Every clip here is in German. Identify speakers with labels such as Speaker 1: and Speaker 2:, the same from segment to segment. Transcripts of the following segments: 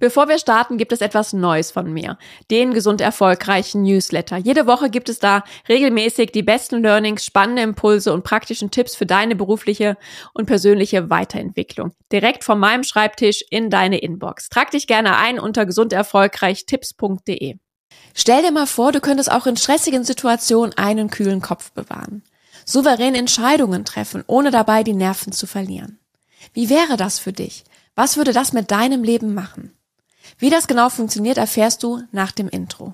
Speaker 1: Bevor wir starten, gibt es etwas Neues von mir. Den gesund erfolgreichen Newsletter. Jede Woche gibt es da regelmäßig die besten Learnings, spannende Impulse und praktischen Tipps für deine berufliche und persönliche Weiterentwicklung. Direkt von meinem Schreibtisch in deine Inbox. Trag dich gerne ein unter gesunderfolgreichtipps.de. Stell dir mal vor, du könntest auch in stressigen Situationen einen kühlen Kopf bewahren. Souverän Entscheidungen treffen, ohne dabei die Nerven zu verlieren. Wie wäre das für dich? Was würde das mit deinem Leben machen? Wie das genau funktioniert, erfährst du nach dem Intro.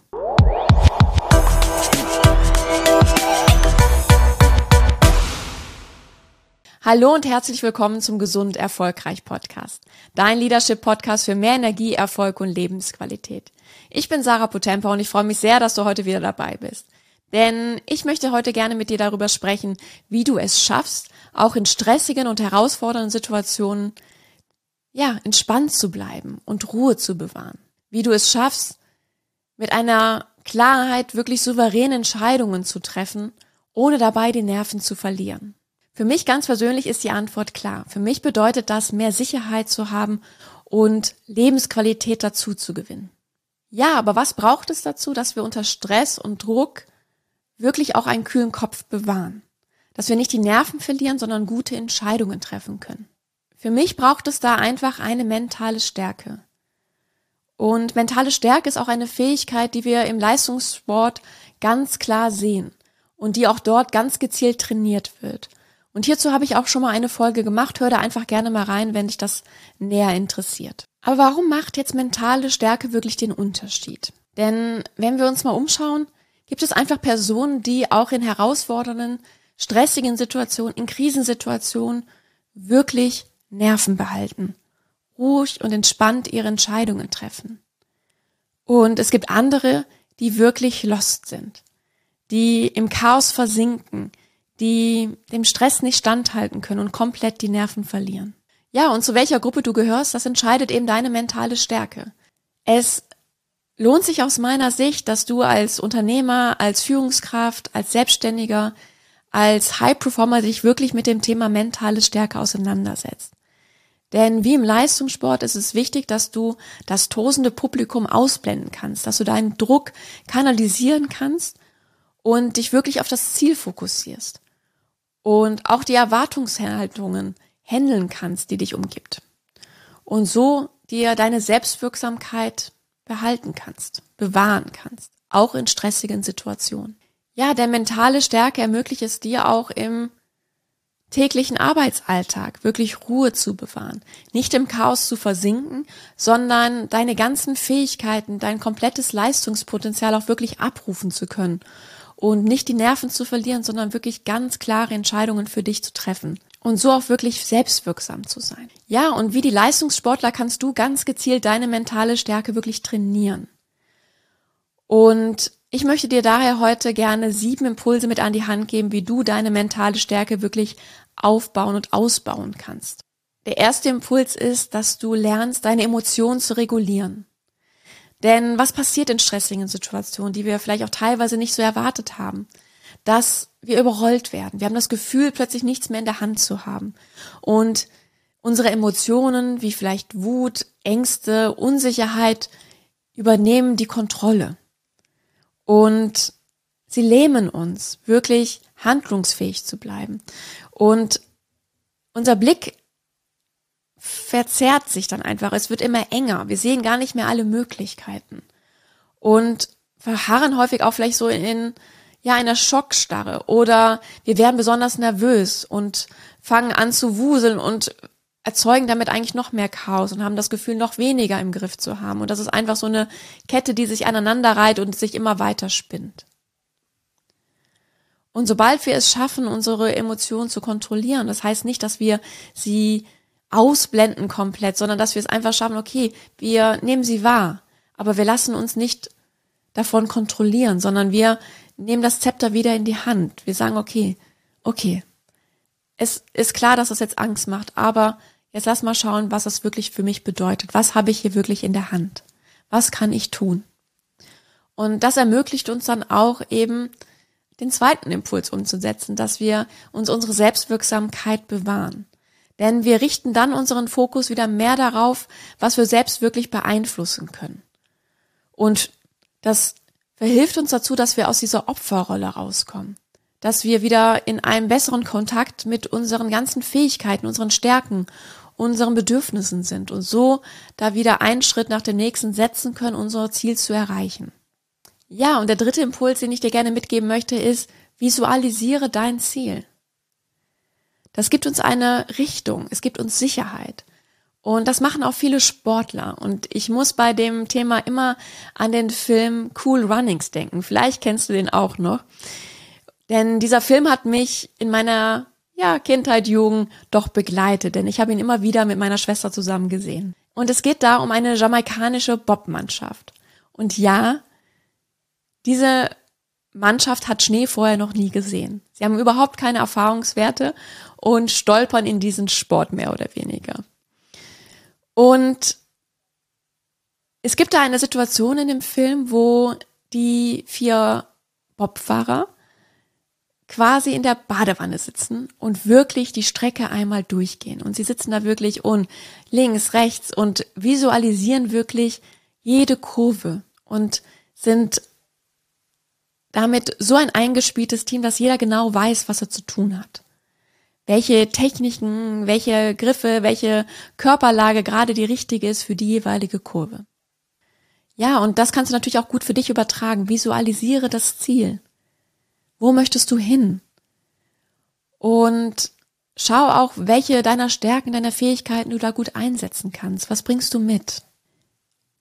Speaker 1: Hallo und herzlich willkommen zum Gesund Erfolgreich Podcast. Dein Leadership Podcast für mehr Energie, Erfolg und Lebensqualität. Ich bin Sarah Potempa und ich freue mich sehr, dass du heute wieder dabei bist. Denn ich möchte heute gerne mit dir darüber sprechen, wie du es schaffst, auch in stressigen und herausfordernden Situationen ja, entspannt zu bleiben und Ruhe zu bewahren. Wie du es schaffst, mit einer Klarheit wirklich souveräne Entscheidungen zu treffen, ohne dabei die Nerven zu verlieren. Für mich ganz persönlich ist die Antwort klar. Für mich bedeutet das, mehr Sicherheit zu haben und Lebensqualität dazu zu gewinnen. Ja, aber was braucht es dazu, dass wir unter Stress und Druck wirklich auch einen kühlen Kopf bewahren? Dass wir nicht die Nerven verlieren, sondern gute Entscheidungen treffen können. Für mich braucht es da einfach eine mentale Stärke. Und mentale Stärke ist auch eine Fähigkeit, die wir im Leistungssport ganz klar sehen und die auch dort ganz gezielt trainiert wird. Und hierzu habe ich auch schon mal eine Folge gemacht. Hör da einfach gerne mal rein, wenn dich das näher interessiert. Aber warum macht jetzt mentale Stärke wirklich den Unterschied? Denn wenn wir uns mal umschauen, gibt es einfach Personen, die auch in herausfordernden, stressigen Situationen, in Krisensituationen wirklich Nerven behalten, ruhig und entspannt ihre Entscheidungen treffen. Und es gibt andere, die wirklich lost sind, die im Chaos versinken, die dem Stress nicht standhalten können und komplett die Nerven verlieren. Ja, und zu welcher Gruppe du gehörst, das entscheidet eben deine mentale Stärke. Es lohnt sich aus meiner Sicht, dass du als Unternehmer, als Führungskraft, als Selbstständiger, als High Performer dich wirklich mit dem Thema mentale Stärke auseinandersetzt. Denn wie im Leistungssport ist es wichtig, dass du das tosende Publikum ausblenden kannst, dass du deinen Druck kanalisieren kannst und dich wirklich auf das Ziel fokussierst. Und auch die Erwartungshaltungen handeln kannst, die dich umgibt. Und so dir deine Selbstwirksamkeit behalten kannst, bewahren kannst, auch in stressigen Situationen. Ja, der mentale Stärke ermöglicht es dir auch im täglichen Arbeitsalltag wirklich Ruhe zu bewahren, nicht im Chaos zu versinken, sondern deine ganzen Fähigkeiten, dein komplettes Leistungspotenzial auch wirklich abrufen zu können und nicht die Nerven zu verlieren, sondern wirklich ganz klare Entscheidungen für dich zu treffen und so auch wirklich selbstwirksam zu sein. Ja, und wie die Leistungssportler kannst du ganz gezielt deine mentale Stärke wirklich trainieren. Und ich möchte dir daher heute gerne sieben Impulse mit an die Hand geben, wie du deine mentale Stärke wirklich aufbauen und ausbauen kannst. Der erste Impuls ist, dass du lernst, deine Emotionen zu regulieren. Denn was passiert in stressigen Situationen, die wir vielleicht auch teilweise nicht so erwartet haben? Dass wir überrollt werden. Wir haben das Gefühl, plötzlich nichts mehr in der Hand zu haben. Und unsere Emotionen, wie vielleicht Wut, Ängste, Unsicherheit, übernehmen die Kontrolle. Und sie lähmen uns, wirklich handlungsfähig zu bleiben. Und unser Blick verzerrt sich dann einfach. Es wird immer enger. Wir sehen gar nicht mehr alle Möglichkeiten. Und verharren häufig auch vielleicht so in, ja, einer Schockstarre. Oder wir werden besonders nervös und fangen an zu wuseln und erzeugen damit eigentlich noch mehr Chaos und haben das Gefühl, noch weniger im Griff zu haben. Und das ist einfach so eine Kette, die sich aneinander reiht und sich immer weiter spinnt. Und sobald wir es schaffen, unsere Emotionen zu kontrollieren, das heißt nicht, dass wir sie ausblenden komplett, sondern dass wir es einfach schaffen, okay, wir nehmen sie wahr, aber wir lassen uns nicht davon kontrollieren, sondern wir nehmen das Zepter wieder in die Hand. Wir sagen, okay, okay, es ist klar, dass das jetzt Angst macht, aber jetzt lass mal schauen, was das wirklich für mich bedeutet. Was habe ich hier wirklich in der Hand? Was kann ich tun? Und das ermöglicht uns dann auch eben, den zweiten Impuls umzusetzen, dass wir uns unsere Selbstwirksamkeit bewahren. Denn wir richten dann unseren Fokus wieder mehr darauf, was wir selbst wirklich beeinflussen können. Und das verhilft uns dazu, dass wir aus dieser Opferrolle rauskommen. Dass wir wieder in einem besseren Kontakt mit unseren ganzen Fähigkeiten, unseren Stärken, unseren Bedürfnissen sind und so da wieder einen Schritt nach dem nächsten setzen können, unser Ziel zu erreichen. Ja, und der dritte Impuls, den ich dir gerne mitgeben möchte, ist, visualisiere dein Ziel. Das gibt uns eine Richtung, es gibt uns Sicherheit. Und das machen auch viele Sportler. Und ich muss bei dem Thema immer an den Film Cool Runnings denken. Vielleicht kennst du den auch noch. Denn dieser Film hat mich in meiner ja, Kindheit, Jugend doch begleitet, denn ich habe ihn immer wieder mit meiner Schwester zusammen gesehen. Und es geht da um eine jamaikanische Bobmannschaft. Und ja, diese Mannschaft hat Schnee vorher noch nie gesehen. Sie haben überhaupt keine Erfahrungswerte und stolpern in diesen Sport mehr oder weniger. Und es gibt da eine Situation in dem Film, wo die vier Bobfahrer quasi in der Badewanne sitzen und wirklich die Strecke einmal durchgehen. Und sie sitzen da wirklich und links, rechts und visualisieren wirklich jede Kurve und sind damit so ein eingespieltes Team, dass jeder genau weiß, was er zu tun hat welche Techniken, welche Griffe, welche Körperlage gerade die richtige ist für die jeweilige Kurve. Ja, und das kannst du natürlich auch gut für dich übertragen. Visualisiere das Ziel. Wo möchtest du hin? Und schau auch, welche deiner Stärken, deiner Fähigkeiten du da gut einsetzen kannst. Was bringst du mit?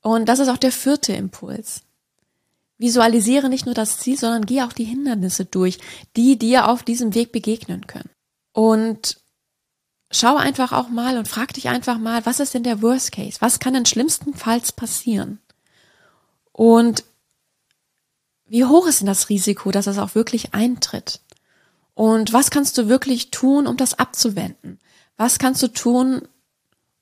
Speaker 1: Und das ist auch der vierte Impuls. Visualisiere nicht nur das Ziel, sondern geh auch die Hindernisse durch, die dir auf diesem Weg begegnen können. Und schau einfach auch mal und frag dich einfach mal, was ist denn der Worst Case? Was kann denn schlimmstenfalls passieren? Und wie hoch ist denn das Risiko, dass das auch wirklich eintritt? Und was kannst du wirklich tun, um das abzuwenden? Was kannst du tun,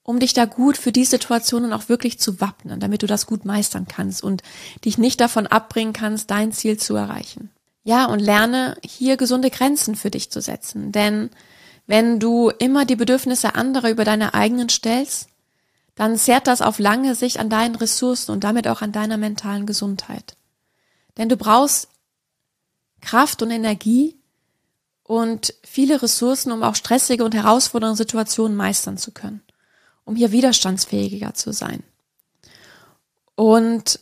Speaker 1: um dich da gut für die Situationen auch wirklich zu wappnen, damit du das gut meistern kannst und dich nicht davon abbringen kannst, dein Ziel zu erreichen? Ja, und lerne hier gesunde Grenzen für dich zu setzen. Denn wenn du immer die Bedürfnisse anderer über deine eigenen stellst, dann zehrt das auf lange Sicht an deinen Ressourcen und damit auch an deiner mentalen Gesundheit. Denn du brauchst Kraft und Energie und viele Ressourcen, um auch stressige und herausfordernde Situationen meistern zu können, um hier widerstandsfähiger zu sein. Und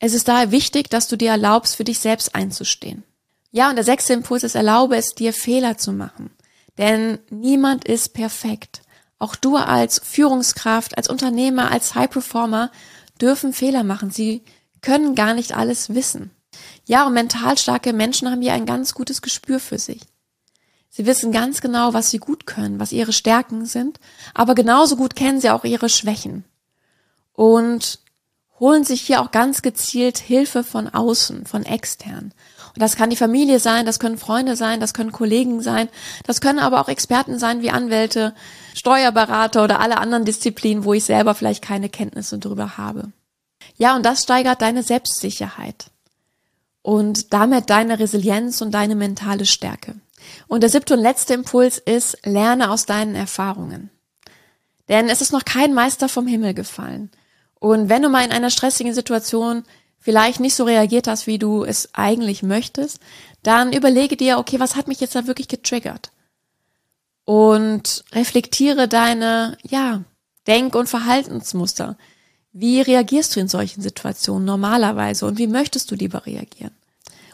Speaker 1: es ist daher wichtig, dass du dir erlaubst, für dich selbst einzustehen. Ja, und der sechste Impuls ist, erlaube es dir, Fehler zu machen. Denn niemand ist perfekt. Auch du als Führungskraft, als Unternehmer, als High Performer dürfen Fehler machen. Sie können gar nicht alles wissen. Ja, und mental starke Menschen haben hier ein ganz gutes Gespür für sich. Sie wissen ganz genau, was sie gut können, was ihre Stärken sind, aber genauso gut kennen sie auch ihre Schwächen. Und holen sich hier auch ganz gezielt Hilfe von außen, von extern. Und das kann die Familie sein, das können Freunde sein, das können Kollegen sein, das können aber auch Experten sein wie Anwälte, Steuerberater oder alle anderen Disziplinen, wo ich selber vielleicht keine Kenntnisse drüber habe. Ja, und das steigert deine Selbstsicherheit und damit deine Resilienz und deine mentale Stärke. Und der siebte und letzte Impuls ist, lerne aus deinen Erfahrungen. Denn es ist noch kein Meister vom Himmel gefallen. Und wenn du mal in einer stressigen Situation vielleicht nicht so reagiert hast, wie du es eigentlich möchtest, dann überlege dir, okay, was hat mich jetzt da wirklich getriggert? Und reflektiere deine, ja, Denk- und Verhaltensmuster. Wie reagierst du in solchen Situationen normalerweise und wie möchtest du lieber reagieren?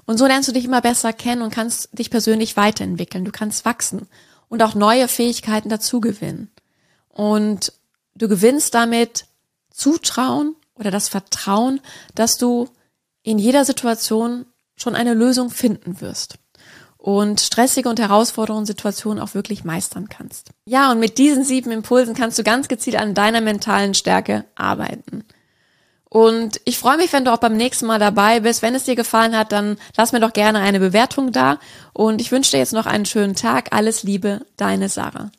Speaker 1: Und so lernst du dich immer besser kennen und kannst dich persönlich weiterentwickeln. Du kannst wachsen und auch neue Fähigkeiten dazugewinnen. Und du gewinnst damit Zutrauen oder das Vertrauen, dass du in jeder Situation schon eine Lösung finden wirst und stressige und herausfordernde Situationen auch wirklich meistern kannst. Ja, und mit diesen sieben Impulsen kannst du ganz gezielt an deiner mentalen Stärke arbeiten. Und ich freue mich, wenn du auch beim nächsten Mal dabei bist. Wenn es dir gefallen hat, dann lass mir doch gerne eine Bewertung da. Und ich wünsche dir jetzt noch einen schönen Tag. Alles Liebe, deine Sarah.